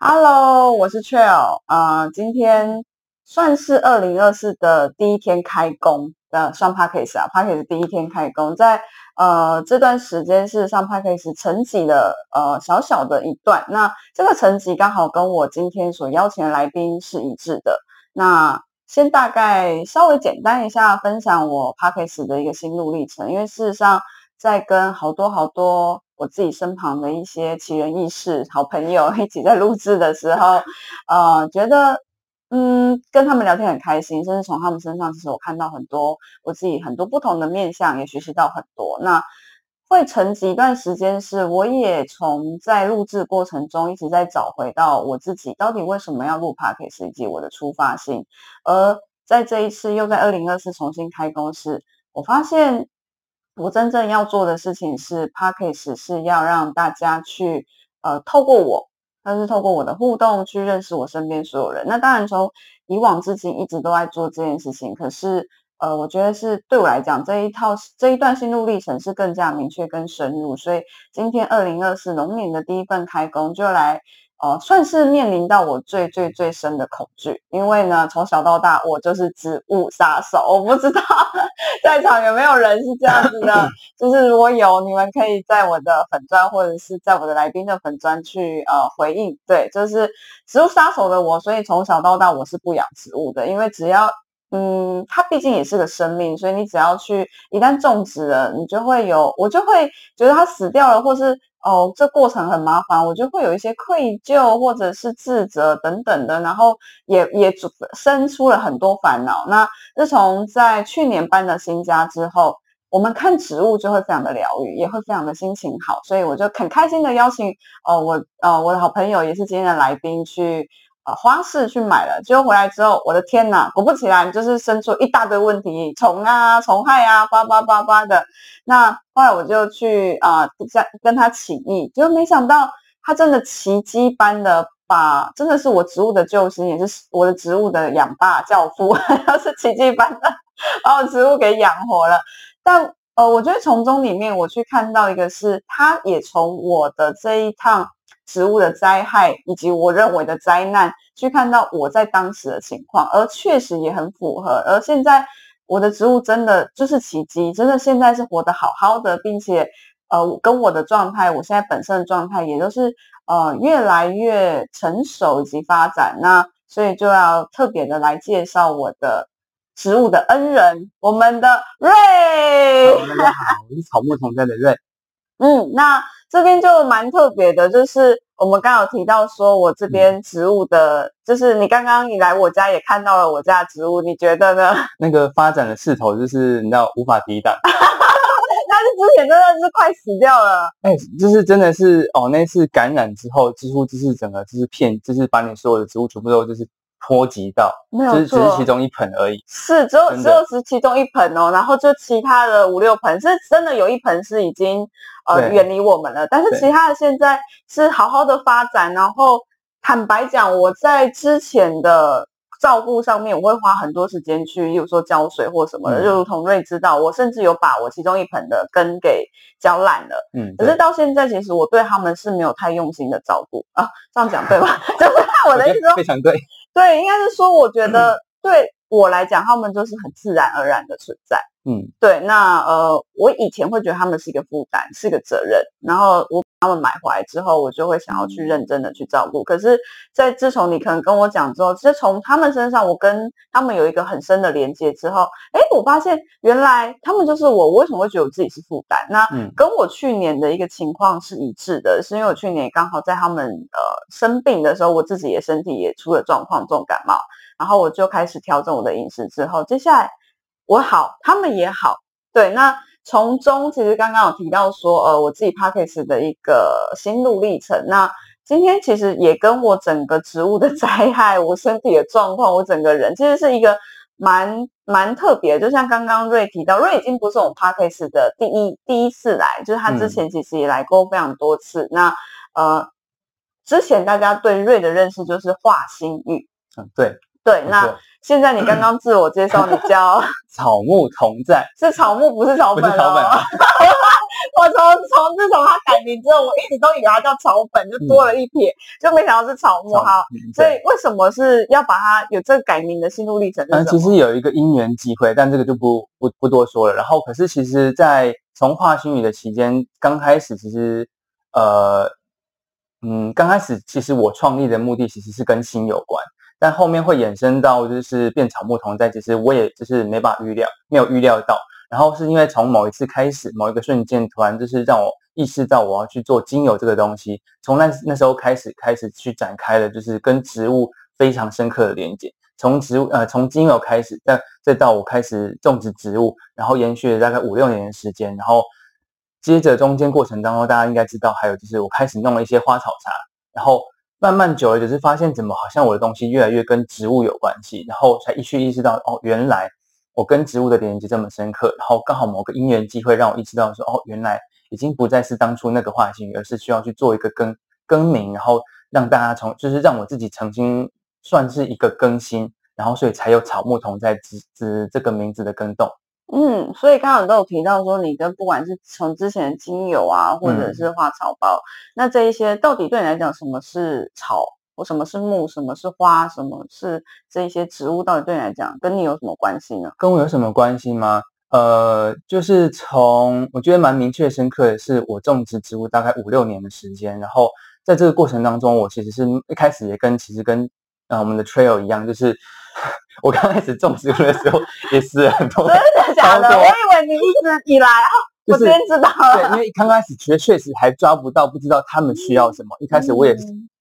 Hello，我是 Trail，呃，今天算是二零二四的第一天开工的上 p a c k a g e 啊 p a c k a g e 第一天开工，在呃这段时间是上 p a c k a g e 层级的呃小小的一段，那这个层级刚好跟我今天所邀请的来宾是一致的。那先大概稍微简单一下分享我 p a c k a g e 的一个心路历程，因为事实上在跟好多好多。我自己身旁的一些奇人异事、好朋友一起在录制的时候，呃，觉得嗯，跟他们聊天很开心，甚至从他们身上，其实我看到很多我自己很多不同的面相，也学习到很多。那会沉寂一段时间，是我也从在录制过程中一直在找回到我自己到底为什么要录 podcast 以及我的出发性。而在这一次又在二零二四重新开工时，我发现。我真正要做的事情是 p a c k a g e 是要让大家去呃透过我，但是透过我的互动去认识我身边所有人。那当然从以往至今一直都在做这件事情，可是呃，我觉得是对我来讲这一套这一段心路历程是更加明确跟深入。所以今天二零二四龙年的第一份开工就来。哦，算是面临到我最最最深的恐惧，因为呢，从小到大我就是植物杀手。我不知道在场有没有人是这样子的，就是如果有，你们可以在我的粉砖或者是在我的来宾的粉砖去呃回应。对，就是植物杀手的我，所以从小到大我是不养植物的，因为只要嗯，它毕竟也是个生命，所以你只要去一旦种植了，你就会有，我就会觉得它死掉了，或是。哦，这过程很麻烦，我就会有一些愧疚或者是自责等等的，然后也也生出了很多烦恼。那自从在去年搬了新家之后，我们看植物就会非常的疗愈，也会非常的心情好，所以我就很开心的邀请哦，我哦我的好朋友也是今天的来宾去。花市去买了，结果回来之后，我的天哪！果不其然，就是生出一大堆问题，虫啊、虫害啊，叭叭叭叭的。那后来我就去啊，在跟他起义，结果没想到他真的奇迹般的把，真的是我植物的救星，也是我的植物的养爸教父，他是奇迹般的把我植物给养活了。但呃，我觉得从中里面我去看到一个是，他也从我的这一趟。植物的灾害以及我认为的灾难，去看到我在当时的情况，而确实也很符合。而现在我的植物真的就是奇迹，真的现在是活得好好的，并且呃，跟我的状态，我现在本身的状态也都是呃越来越成熟以及发展。那所以就要特别的来介绍我的植物的恩人，我们的瑞。大家好，我是草木同在的瑞。嗯，那。这边就蛮特别的，就是我们刚有提到说，我这边植物的，就是你刚刚你来我家也看到了我家植物，你觉得呢？那个发展的势头就是你知道无法抵挡，但是之前真的是快死掉了。哎，就是真的是哦，那次感染之后，几乎就是整个就是片，就是把你所有的植物全部都就是。波及到，没有只是其中一盆而已。是，只有只有是其中一盆哦，然后就其他的五六盆，是真的有一盆是已经呃远离我们了，但是其他的现在是好好的发展。然后坦白讲，我在之前的照顾上面，我会花很多时间去，例如说浇水或什么的。就如同瑞知道，我甚至有把我其中一盆的根给浇烂了。嗯，可是到现在，其实我对他们是没有太用心的照顾啊。这样讲对吗？就是我的意思说，非常对。对，应该是说，我觉得对我来讲，他们就是很自然而然的存在。嗯，对。那呃，我以前会觉得他们是一个负担，是个责任。然后我他们买回来之后，我就会想要去认真的去照顾。可是，在自从你可能跟我讲之后，其实从他们身上，我跟他们有一个很深的连接之后，哎，我发现原来他们就是我。我为什么会觉得我自己是负担？那跟我去年的一个情况是一致的，是因为我去年刚好在他们呃生病的时候，我自己也身体也出了状况，重感冒，然后我就开始调整我的饮食。之后，接下来我好，他们也好。对，那从中其实刚刚有提到说，呃，我自己 p a c k a g e 的一个心路历程。那今天其实也跟我整个植物的灾害，我身体的状况，我整个人其实是一个。蛮蛮特别，就像刚刚瑞提到，瑞已经不是我们 p a c k a g e 的第一第一次来，就是他之前其实也来过非常多次。那呃，之前大家对瑞的认识就是画心玉，嗯，对对。那现在你刚刚自我介绍，你叫 草木同在，是草木不是草本哦。我从从自从他改名之后，我一直都以为他叫草本，就多了一撇，就没想到是草木哈。所以为什么是要把它有这个改名的心路历程？嗯，其实有一个因缘机会，但这个就不不不多说了。然后，可是其实，在从化新语的期间，刚开始其实呃嗯，刚开始其实我创立的目的其实是跟心有关，但后面会衍生到就是变草木同在，其实我也就是没法预料，没有预料到。然后是因为从某一次开始，某一个瞬间，突然就是让我意识到我要去做精油这个东西。从那那时候开始，开始去展开了，就是跟植物非常深刻的连接。从植物呃，从精油开始，再再到我开始种植植物，然后延续了大概五六年的时间。然后接着中间过程当中，大家应该知道，还有就是我开始弄了一些花草茶。然后慢慢久了，就是发现怎么好像我的东西越来越跟植物有关系，然后才一去意识到哦，原来。我跟植物的连接这么深刻，然后刚好某个因缘机会让我意识到说，哦，原来已经不再是当初那个化形而是需要去做一个更更名，然后让大家从就是让我自己曾经算是一个更新，然后所以才有草木同在之之这个名字的更动。嗯，所以刚刚都有提到说，你跟不管是从之前的精油啊，或者是花草包，那这一些到底对你来讲，什么是草？我什么是木，什么是花，什么是这一些植物，到底对你来讲跟你有什么关系呢？跟我有什么关系吗？呃，就是从我觉得蛮明确深刻的是，我种植植物大概五六年的时间，然后在这个过程当中，我其实是一开始也跟其实跟呃我们的 trail 一样，就是 我刚开始种植物的时候也是很多真的假的？我以为你一直以来啊，我先知道了。对，因为刚开始确确实还抓不到，不知道他们需要什么。一开始我也。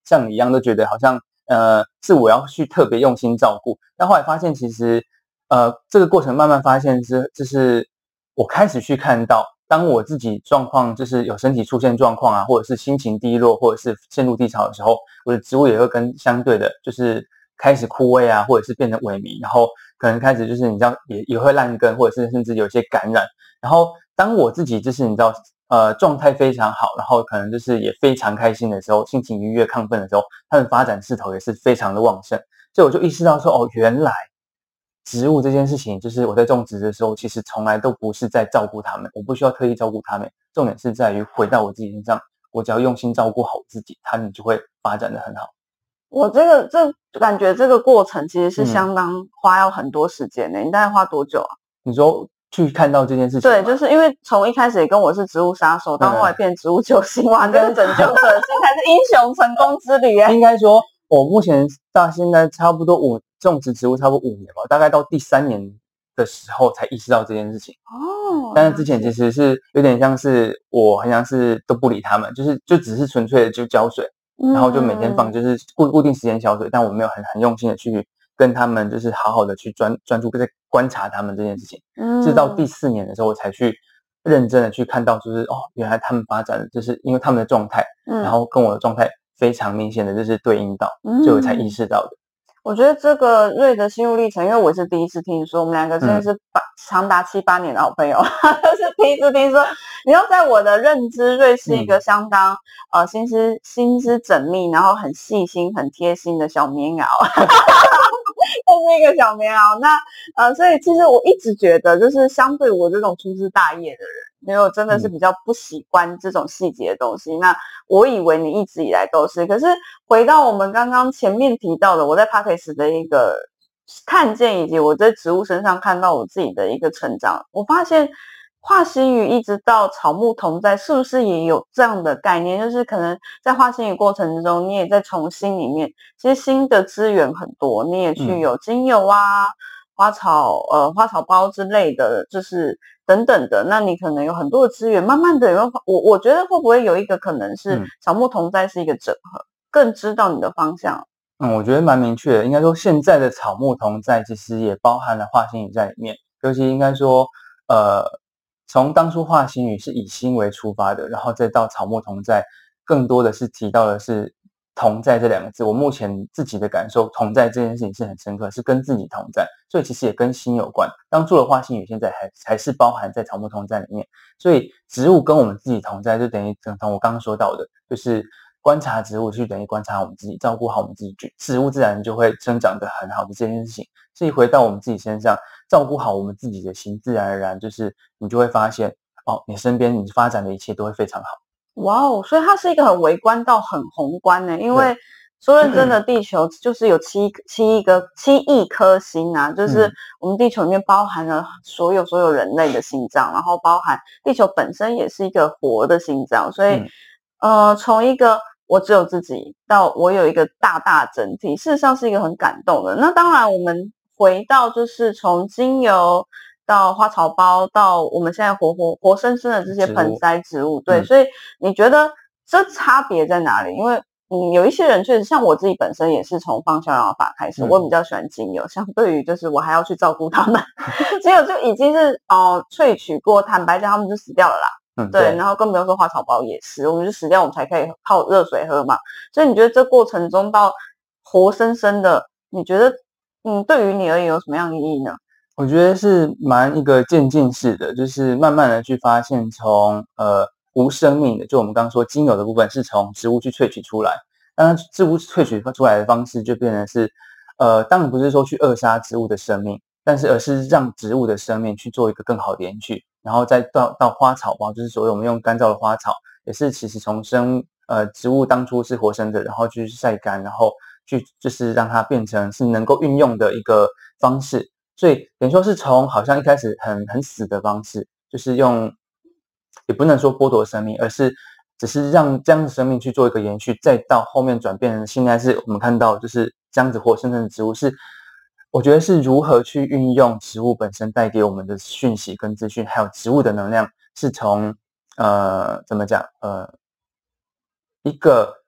像你一样都觉得好像呃是我要去特别用心照顾，但后来发现其实呃这个过程慢慢发现是就是我开始去看到，当我自己状况就是有身体出现状况啊，或者是心情低落，或者是陷入低潮的时候，我的植物也会跟相对的，就是开始枯萎啊，或者是变得萎靡，然后可能开始就是你知道也也会烂根，或者是甚至有一些感染。然后当我自己就是你知道。呃，状态非常好，然后可能就是也非常开心的时候，心情愉悦、亢奋的时候，它的发展势头也是非常的旺盛。所以我就意识到说，哦，原来植物这件事情，就是我在种植的时候，其实从来都不是在照顾它们，我不需要特意照顾它们。重点是在于回到我自己身上，我只要用心照顾好自己，它们就会发展的很好。我这个这感觉这个过程其实是相当花要很多时间的，你大概花多久啊？你说？去看到这件事情，对，就是因为从一开始也跟我是植物杀手，到后来变植物救星，哇，跟拯救者，这才是英雄成功之旅啊！应该说，我目前到现在差不多五种植植物，差不多五年吧，大概到第三年的时候才意识到这件事情哦。但是之前其实是有点像是我好像是都不理他们，就是就只是纯粹的就浇水，然后就每天放，就是固固定时间浇水，但我没有很很用心的去。跟他们就是好好的去专专注在观察他们这件事情，嗯，直到第四年的时候，我才去认真的去看到，就是哦，原来他们发展的就是因为他们的状态，嗯，然后跟我的状态非常明显的就是对应到，所以我才意识到的。我觉得这个瑞的心路历程，因为我是第一次听说，我们两个真的是八长达七八年的好朋友，是第一次听说。你要在我的认知，瑞是一个相当呃心思心思缜密，然后很细心、很贴心的小棉袄。是一个小棉袄，那呃，所以其实我一直觉得，就是相对我这种粗枝大叶的人，没有真的是比较不喜欢这种细节的东西。那我以为你一直以来都是，可是回到我们刚刚前面提到的，我在 p a c k e s 的一个看见，以及我在植物身上看到我自己的一个成长，我发现。化心语一直到草木同在，是不是也有这样的概念？就是可能在化心语过程之中，你也在从心里面，其实新的资源很多，你也去有精油啊、花草呃花草包之类的，就是等等的。那你可能有很多的资源，慢慢的，有我我觉得会不会有一个可能是草木同在是一个整合，更知道你的方向？嗯，我觉得蛮明确的。应该说现在的草木同在，其实也包含了化心语在里面，尤其应该说呃。从当初化心语是以心为出发的，然后再到草木同在，更多的是提到的是同在这两个字。我目前自己的感受，同在这件事情是很深刻，是跟自己同在，所以其实也跟心有关。当初的画心语现在还还是包含在草木同在里面，所以植物跟我们自己同在，就等于等同我刚刚说到的，就是观察植物，就等于观察我们自己，照顾好我们自己，植物自然就会生长得很好的这件事情。所以回到我们自己身上。照顾好我们自己的心，自然而然就是你就会发现，哦，你身边你发展的一切都会非常好。哇哦，所以它是一个很微观到很宏观的，因为说认真的，地球就是有七七亿个七亿颗星啊，就是我们地球里面包含了所有所有人类的心脏，然后包含地球本身也是一个活的心脏，所以呃，从一个我只有自己到我有一个大大整体，事实上是一个很感动的。那当然，我们回到就是从精油。到花草包，到我们现在活活活生生的这些盆栽植物，对，所以你觉得这差别在哪里？因为嗯，有一些人确实像我自己本身也是从放逍遥法开始，我比较喜欢精油，相对于就是我还要去照顾他们，精油就已经是哦萃取过，坦白讲他们就死掉了啦。嗯，对，然后更不用说花草包也是，我们就死掉，我们才可以泡热水喝嘛。所以你觉得这过程中到活生生的，你觉得嗯，对于你而言有什么样的意义呢？我觉得是蛮一个渐进式的，就是慢慢的去发现，从呃无生命的，就我们刚刚说精油的部分，是从植物去萃取出来。当然，植物萃取出来的方式就变成是，呃，当然不是说去扼杀植物的生命，但是而是让植物的生命去做一个更好的延续，然后再到到花草包，就是所谓我们用干燥的花草，也是其实从生呃植物当初是活生的，然后去晒干，然后去就是让它变成是能够运用的一个方式。所以等于说是从好像一开始很很死的方式，就是用，也不能说剥夺生命，而是只是让这样的生命去做一个延续，再到后面转变成现在是我们看到就是这样子活生生的植物，是我觉得是如何去运用植物本身带给我们的讯息跟资讯，还有植物的能量，是从呃怎么讲呃一个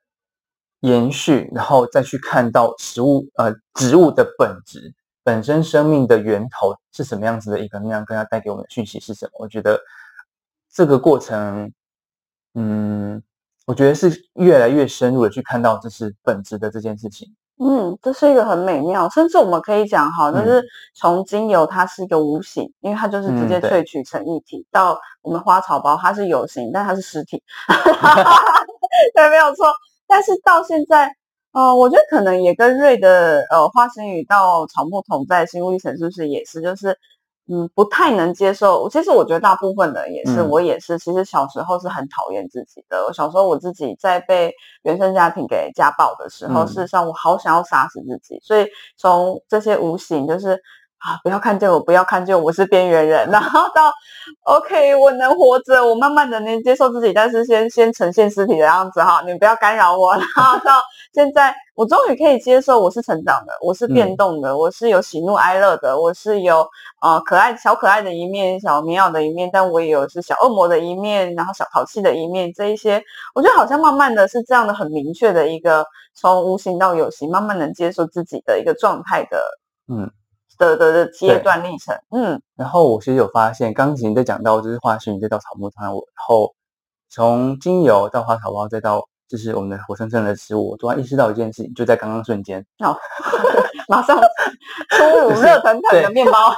延续，然后再去看到食物呃植物的本质。本身生命的源头是什么样子的一个能量，跟它带给我们的讯息是什么？我觉得这个过程，嗯，我觉得是越来越深入的去看到这是本质的这件事情。嗯，这是一个很美妙，甚至我们可以讲哈，就是从精油它是一个无形，因为它就是直接萃取成一体，到我们花草包它是有形，但它是实体，对，没有错。但是到现在。哦，我觉得可能也跟瑞的呃花心语到草木同在心路历程是不是也是，就是嗯不太能接受。其实我觉得大部分人也是，我也是。其实小时候是很讨厌自己的。我小时候我自己在被原生家庭给家暴的时候，事实上我好想要杀死自己。所以从这些无形就是。啊！不要看见我，不要看见我是边缘人。然后到 OK，我能活着，我慢慢的能接受自己，但是先先呈现尸体的样子哈，你不要干扰我。然后到现在，我终于可以接受我是成长的，我是变动的，我是有喜怒哀乐的，我是有呃可爱小可爱的一面，小棉袄的一面，但我也有是小恶魔的一面，然后小淘气的一面。这一些，我觉得好像慢慢的是这样的很明确的一个从无形到有形，慢慢能接受自己的一个状态的，嗯。的的的阶段历程，嗯，然后我其实有发现，刚才在讲到就是化学，再到草木汤，我然后从精油到花草包，再到就是我们的活生生的植物，我突然意识到一件事情，就在刚刚瞬间，哦，马上 出炉热腾腾的面包，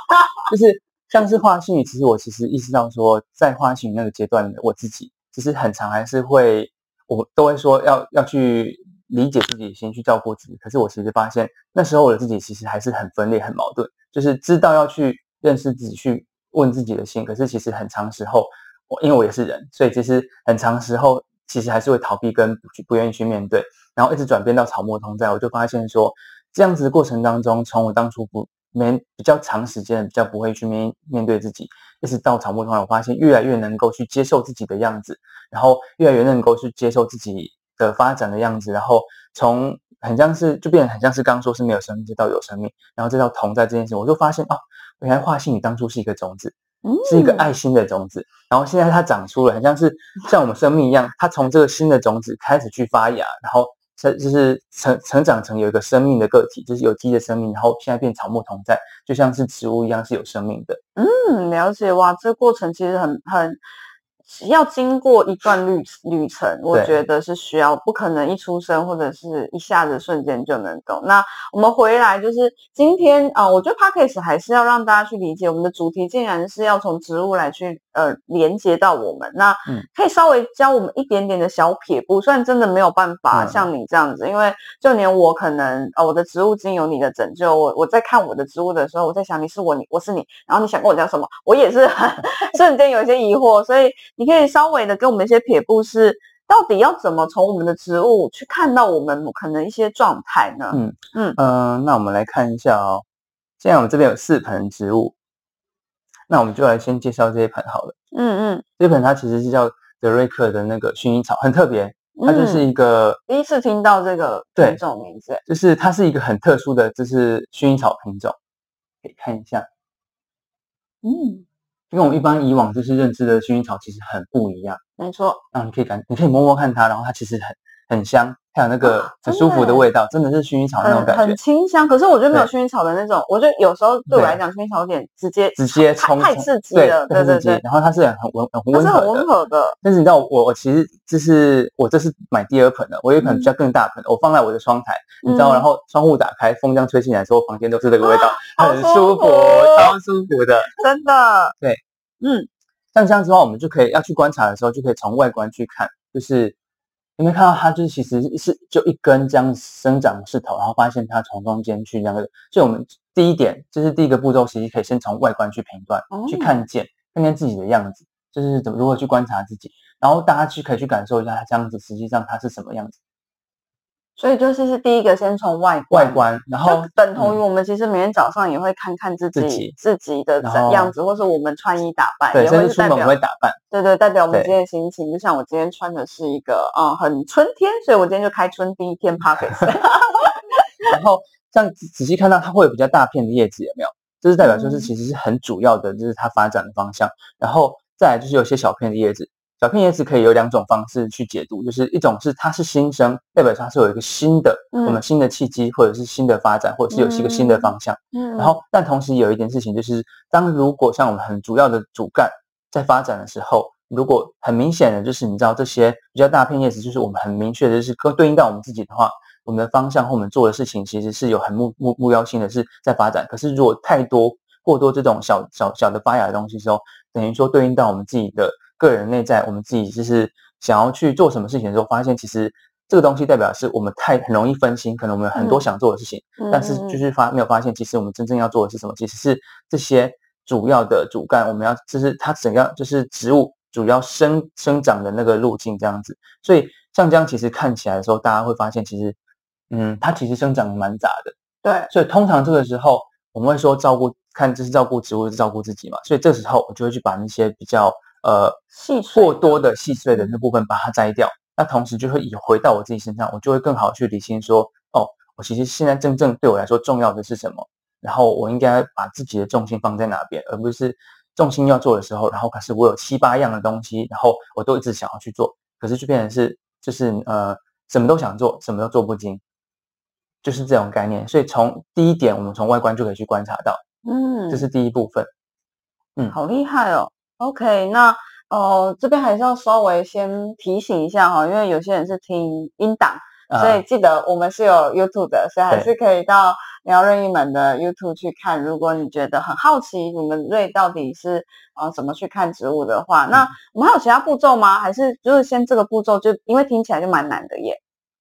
就是像是化心语，其实我其实意识到说，在化心语那个阶段，我自己其实很长还是会，我都会说要要去。理解自己，先去照顾自己。可是我其实发现，那时候我的自己其实还是很分裂、很矛盾。就是知道要去认识自己，去问自己的心。可是其实很长时候，我因为我也是人，所以其实很长时候其实还是会逃避跟不不愿意去面对。然后一直转变到草木同在，我就发现说，这样子的过程当中，从我当初不没比较长时间比较不会去面面对自己，一直到草木同在我发现越来越能够去接受自己的样子，然后越来越能够去接受自己。的发展的样子，然后从很像是就变得很像是刚说是没有生命，到有生命，然后再到同在这件事，我就发现哦，原来化性语当初是一个种子，是一个爱心的种子，然后现在它长出了，很像是 像我们生命一样，它从这个新的种子开始去发芽，然后成就是成成长成有一个生命的个体，就是有机的生命，然后现在变草木同在，就像是植物一样是有生命的。嗯，了解哇，这个过程其实很很。要经过一段旅旅程，我觉得是需要，不可能一出生或者是一下子瞬间就能懂。那我们回来就是今天啊，我觉得 p a c k a g e 还是要让大家去理解我们的主题，竟然是要从植物来去呃连接到我们。那嗯可以稍微教我们一点点的小撇步，虽然真的没有办法嗯像你这样子，因为就连我可能呃我的植物经有你的拯救，我我在看我的植物的时候，我在想你是我，你我是你，然后你想跟我讲什么，我也是很 瞬间有一些疑惑，所以你可以稍微的给我们一些撇步是。到底要怎么从我们的植物去看到我们可能一些状态呢？嗯嗯嗯、那我们来看一下哦。现在我们这边有四盆植物，那我们就来先介绍这一盆好了。嗯嗯，这盆它其实是叫德瑞克的那个薰衣草，很特别，它就是嗯。一个，第一次听到这个对品种名字，就是它是一个很特殊的，就是薰衣草品种，可以看一下，嗯，跟我们一般以往就是认知的薰衣草其实很不一样。没错，那你可以感，你可以摸摸看它，然后它其实很很香，它有那个啊很舒服的味道，真的是薰衣草那种感觉，很清香。可是我觉得没有薰衣草的那种，我觉得有时候对我来讲，薰衣草有点直接直接冲冲太刺激了，对太刺激对对，然后它是很温很温和的温，和的，但是你知道我我其实这是我这是买第二盆的，我有一盆比较更大盆，我放在我的窗台，你知道，嗯然后窗户打开，风这样吹进来的时候，房间都是这个味道，很舒服，服超舒服的。真的。对，嗯，像这样子的话，我们就可以要去观察的时候，就可以从外观去看，就是有没有看到它就是其实是就一根这样生长势头，然后发现它从中间去那个，所以我们第一点就是第一个步骤，其实可以先从外观去评断，去哦看见看见自己的样子，就是怎么如何去观察自己，然后大家去可以去感受一下它这样子实际上它是什么样子，所以就是是第一个先从外观。外观，然后等同于嗯我们其实每天早上也会看看自己自己的怎样子，或是我们穿衣打扮，对，也甚至出门我会代表会打扮，对对，代表我们今天的心情。就像我今天穿的是一个嗯很春天，所以我今天就开春第一天 p o c k e t 然后这样仔仔细看到它会有比较大片的叶子，有没有？这是代表就是嗯其实是很主要的，就是它发展的方向。然后再来就是有些小片的叶子，小片叶子可以有两种方式去解读，就是一种是它是新生，代表它是有一个新的、我们嗯新的契机，或者是新的发展，或者是有一个新的方向。嗯然后，但同时有一件事情就是，当如果像我们很主要的主干在发展的时候，如果很明显的就是你知道这些比较大片叶子，就是我们很明确的就是跟对应到我们自己的话，我们的方向和我们做的事情其实是有很目目目标性的是在发展。可是如果太多过多这种小小小的发芽的东西的时候，等于说对应到我们自己的个人内在，我们自己就是想要去做什么事情的时候，发现其实这个东西代表是我们太很容易分心，可能我们有很多嗯想做的事情。但是就是发没有发现，其实我们真正要做的是什么？其实是这些主要的主干，我们要就是它怎样就是植物主要生生长的那个路径这样子。所以像这样其实看起来的时候，大家会发现其实，嗯，它其实生长得蛮杂的。对，所以通常这个时候我们会说照顾，看这是照顾植物，是照顾自己嘛。所以这时候我就会去把那些比较呃细碎过多的细碎的那部分把它摘掉。那同时就会以回到我自己身上，我就会更好去理清说，哦，我其实现在真正对我来说重要的是什么，然后我应该把自己的重心放在哪边，而不是重心要做的时候，然后可是我有七八样的东西，然后我都一直想要去做，可是就变成是就是呃什么都想做，什么都做不精，就是这种概念。所以从第一点，我们从外观就可以去观察到，嗯，这是第一部分。嗯好厉害哦。OK，那呃这边还是要稍微先提醒一下哈，因为有些人是听音档，所以啊记得我们是有 YouTube 的，所以还是可以到聊任意门的 YouTube 去看。如果你觉得很好奇，你们瑞到底是呃怎么去看植物的话，嗯那我们还有其他步骤吗？还是就是先这个步骤就因为听起来就蛮难的耶。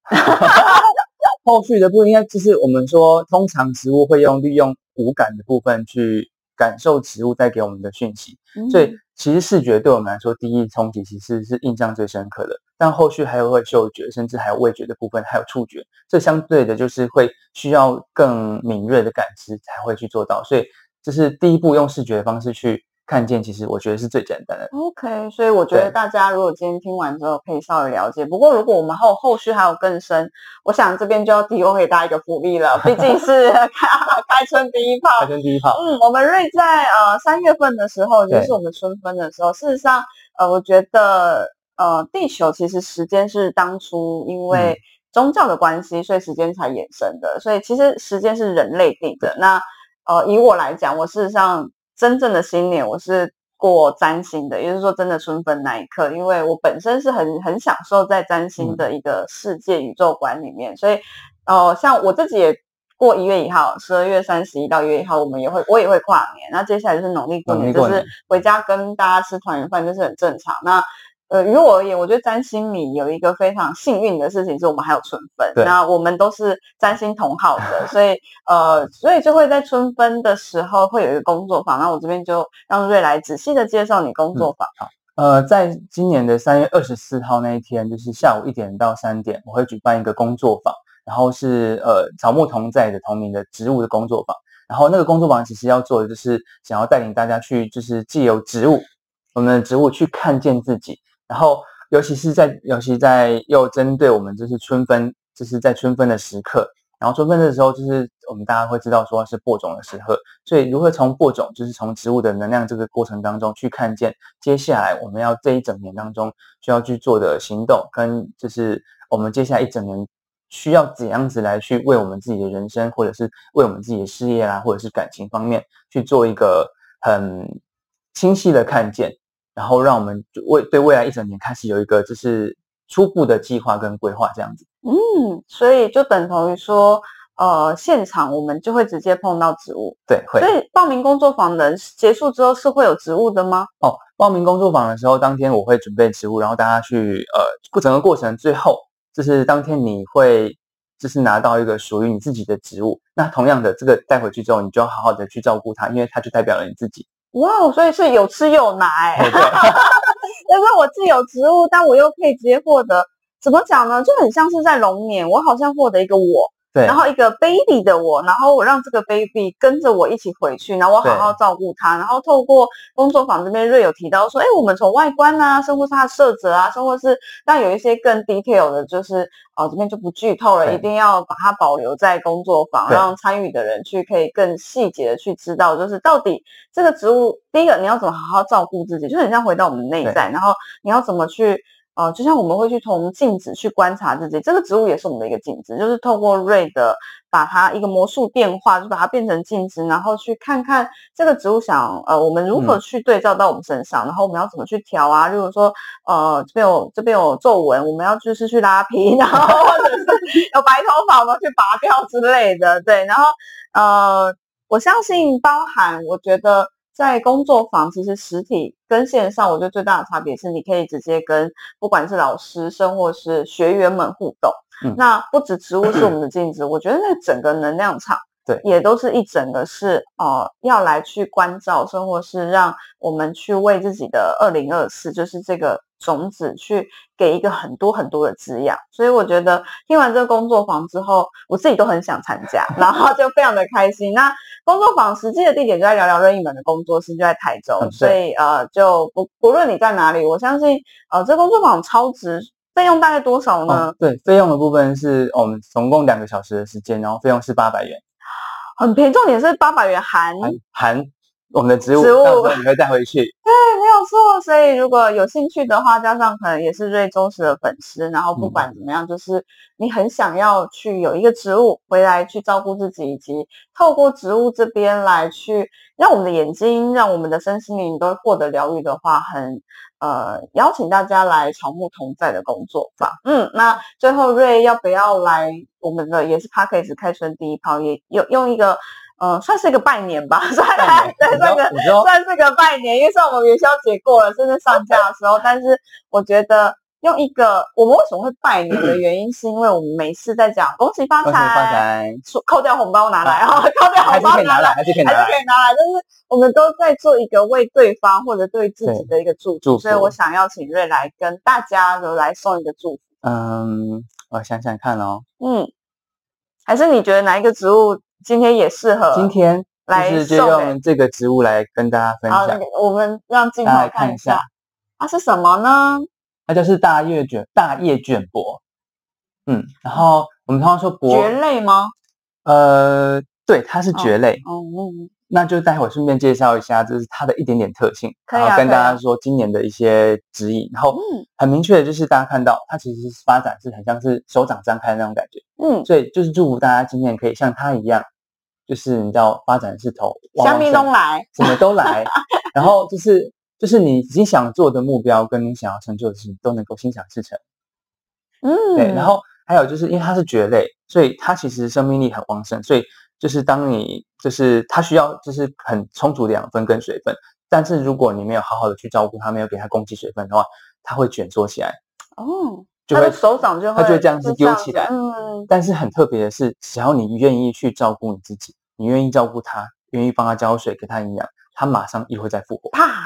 后续的部分应该就是我们说，通常植物会用利用五感的部分去感受植物带给我们的讯息，所以嗯。其实视觉对我们来说，第一冲击其实是印象最深刻的，但后续还有会嗅觉，甚至还有味觉的部分，还有触觉，这相对的就是会需要更敏锐的感知才会去做到，所以这是第一步用视觉的方式去看见，其实我觉得是最简单的。OK，所以我觉得大家如果今天听完之后，可以稍微了解。不过如果我们后后续还有更深，我想这边就要提供给大家一个福利了，毕竟是 开开春第一炮开。春第一炮，嗯，我们瑞在呃三月份的时候，就是我们春分的时候。事实上，呃，我觉得呃，地球其实时间是当初因为嗯宗教的关系，所以时间才衍生的。所以其实时间是人类定的。那呃，以我来讲，我事实上真正的新年我是过占星的，也就是说真的春分那一刻，因为我本身是很很享受在占星嗯的一个世界宇宙观里面，所以呃，像我自己也过一月一号，十二月三十一到一月一号，我们也会我也会跨年。那接下来就是农历过年，就是回家跟大家吃团圆饭，这是很正常。那呃，于我而言，我觉得占星米有一个非常幸运的事情，是我们还有春分。那我们都是占星同好的，所以呃，所以就会在春分的时候会有一个工作坊。那我这边就让瑞来仔细的介绍你工作坊。好，呃，在今年的三月二十四号那一天，就是下午一点到三点，我会举办一个工作坊，然后是呃草木同在的同名的植物的工作坊。然后那个工作坊其实要做的就是想要带领大家去，就是既有植物，我们的植物去看见自己。然后，尤其是在，尤其在又针对我们就是春分，就是在春分的时刻。然后春分的时候，就是我们大家会知道说是播种的时候。所以，如何从播种，就是从植物的能量这个过程当中去看见接下来我们要这一整年当中需要去做的行动，跟就是我们接下来一整年需要怎样子来去为我们自己的人生，或者是为我们自己的事业啊，或者是感情方面去做一个很清晰的看见。然后让我们未对未来一整年开始有一个就是初步的计划跟规划这样子。嗯，所以就等同于说，呃，现场我们就会直接碰到植物。对，会。所以报名工作坊的结束之后是会有植物的吗？哦，报名工作坊的时候，当天我会准备植物，然后大家去呃，整个过程最后就是当天你会就是拿到一个属于你自己的植物。那同样的，这个带回去之后，你就要好好的去照顾它，因为它就代表了你自己。哇，所以是有吃有拿哎，因为我既有植物，但我又可以直接获得，怎么讲呢？就很像是在龙年，我好像获得一个我。对，然后一个 baby 的我，然后我让这个 baby 跟着我一起回去，然后我好好照顾他，然后透过工作坊这边瑞有提到说，哎，我们从外观啊，甚至是它的色泽啊，甚至是但有一些更 detail 的，就是哦这边就不剧透了，一定要把它保留在工作坊，让参与的人去可以更细节的去知道，就是到底这个植物，第一个你要怎么好好照顾自己，就很像回到我们内在，然后你要怎么去。哦，就像我们会去从镜子去观察自己，这个植物也是我们的一个镜子，就是透过瑞的把它一个魔术变化，就把它变成镜子，然后去看看这个植物想呃，我们如何去对照到我们身上，然后我们要怎么去调啊？如果说呃这边有这边有皱纹，我们要就是去拉皮，然后或者是 有白头发，我们去拔掉之类的，对，然后呃，我相信包含，我觉得。在工作坊，其实实体跟线上，我觉得最大的差别是，你可以直接跟不管是老师生或是学员们互动。那不止植物是我们的镜子，我觉得那整个能量场。对，也都是一整个是哦，要来去关照，生活是让我们去为自己的二零二四，就是这个种子去给一个很多很多的滋养。所以我觉得听完这个工作坊之后，我自己都很想参加，然后就非常的开心。那工作坊实际的地点就在聊聊任意门的工作室，就在台中，所以呃，就不不论你在哪里，我相信呃，这工作坊超值，费用大概多少呢？对，费用的部分是我们总共两个小时的时间，然后费用是八百元。很便宜，重点是八百元含含我们的植物，植物你会带回去。对，没有错。所以如果有兴趣的话，加上可能也是瑞忠实的粉丝，然后不管怎么样，就是你很想要去有一个植物回来去照顾自己，以及透过植物这边来去让我们的眼睛、让我们的身心灵都获得疗愈的话，很。呃，邀请大家来草木同在的工作坊。嗯，那最后瑞要不要来我们的也是 p a c k a g e 开春第一炮，也用用一个呃，算是一个拜年吧，算对，算个算是个拜年，因为是我们元宵节过了，甚至上架的时候，但是我觉得。用一个，我们为什么会拜年的原因，是因为我们每次在讲恭喜发财，扣掉红包拿来啊，扣掉红包拿来，还是可以拿来，但是我们都在做一个为对方或者对自己的一个祝福，所以我想要请瑞来跟大家都来送一个祝福。嗯，我想想看哦。嗯，还是你觉得哪一个植物今天也适合？今天来就用这个植物来跟大家分享。我们让镜头看一下，它是什么呢？它就是大叶卷大叶卷柏，嗯，然后我们通常说柏蕨类吗？呃，对，它是蕨类。哦，那就待会顺便介绍一下，就是它的一点点特性，然后跟大家说今年的一些指引。然后很明确的就是大家看到它其实是发展是很像是手掌张开的那种感觉，嗯，所以就是祝福大家今年可以像它一样，就是你知道发展势头，香槟都来，什么都来，然后就是。就是你已经想做的目标，跟你想要成就的事情都能够心想事成。嗯，对。然后还有就是，因为它是蕨类，所以它其实生命力很旺盛。所以就是当你就是它需要就是很充足的养分跟水分，但是如果你没有好好的去照顾它，没有给它供给水分的话，它会卷缩起来。哦，就会手掌就会它就会这样子丢起来嗯，但是很特别的是，只要你愿意去照顾你自己，你愿意照顾它，愿意帮它浇水，给它营养，它马上又会再复活。啪，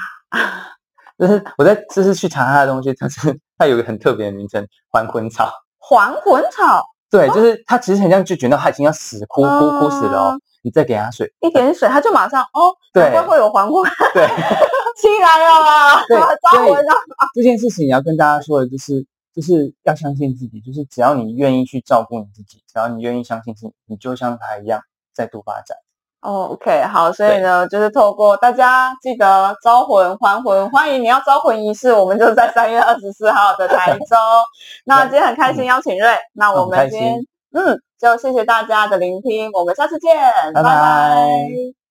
就是我在这是去查它的东西，它是它有一个很特别的名称——还魂草。还魂草对，就是他其实很像就觉得他已经要死哭哭哭死了哦，你再给他水，一点水，他就马上哦，对会有还魂 对。起来了啊，对招魂了。这件事情你要跟大家说的，就是就是要相信自己，就是只要你愿意去照顾你自己，只要你愿意相信自己，你就像他一样再度发展。哦，OK，好，所以呢，就是透过大家记得招魂还魂，欢迎你要招魂仪式，我们就在三月二十四号的台州。那今天很开心邀请瑞，那我们今天嗯，就谢谢大家的聆听，我们下次见，拜。拜拜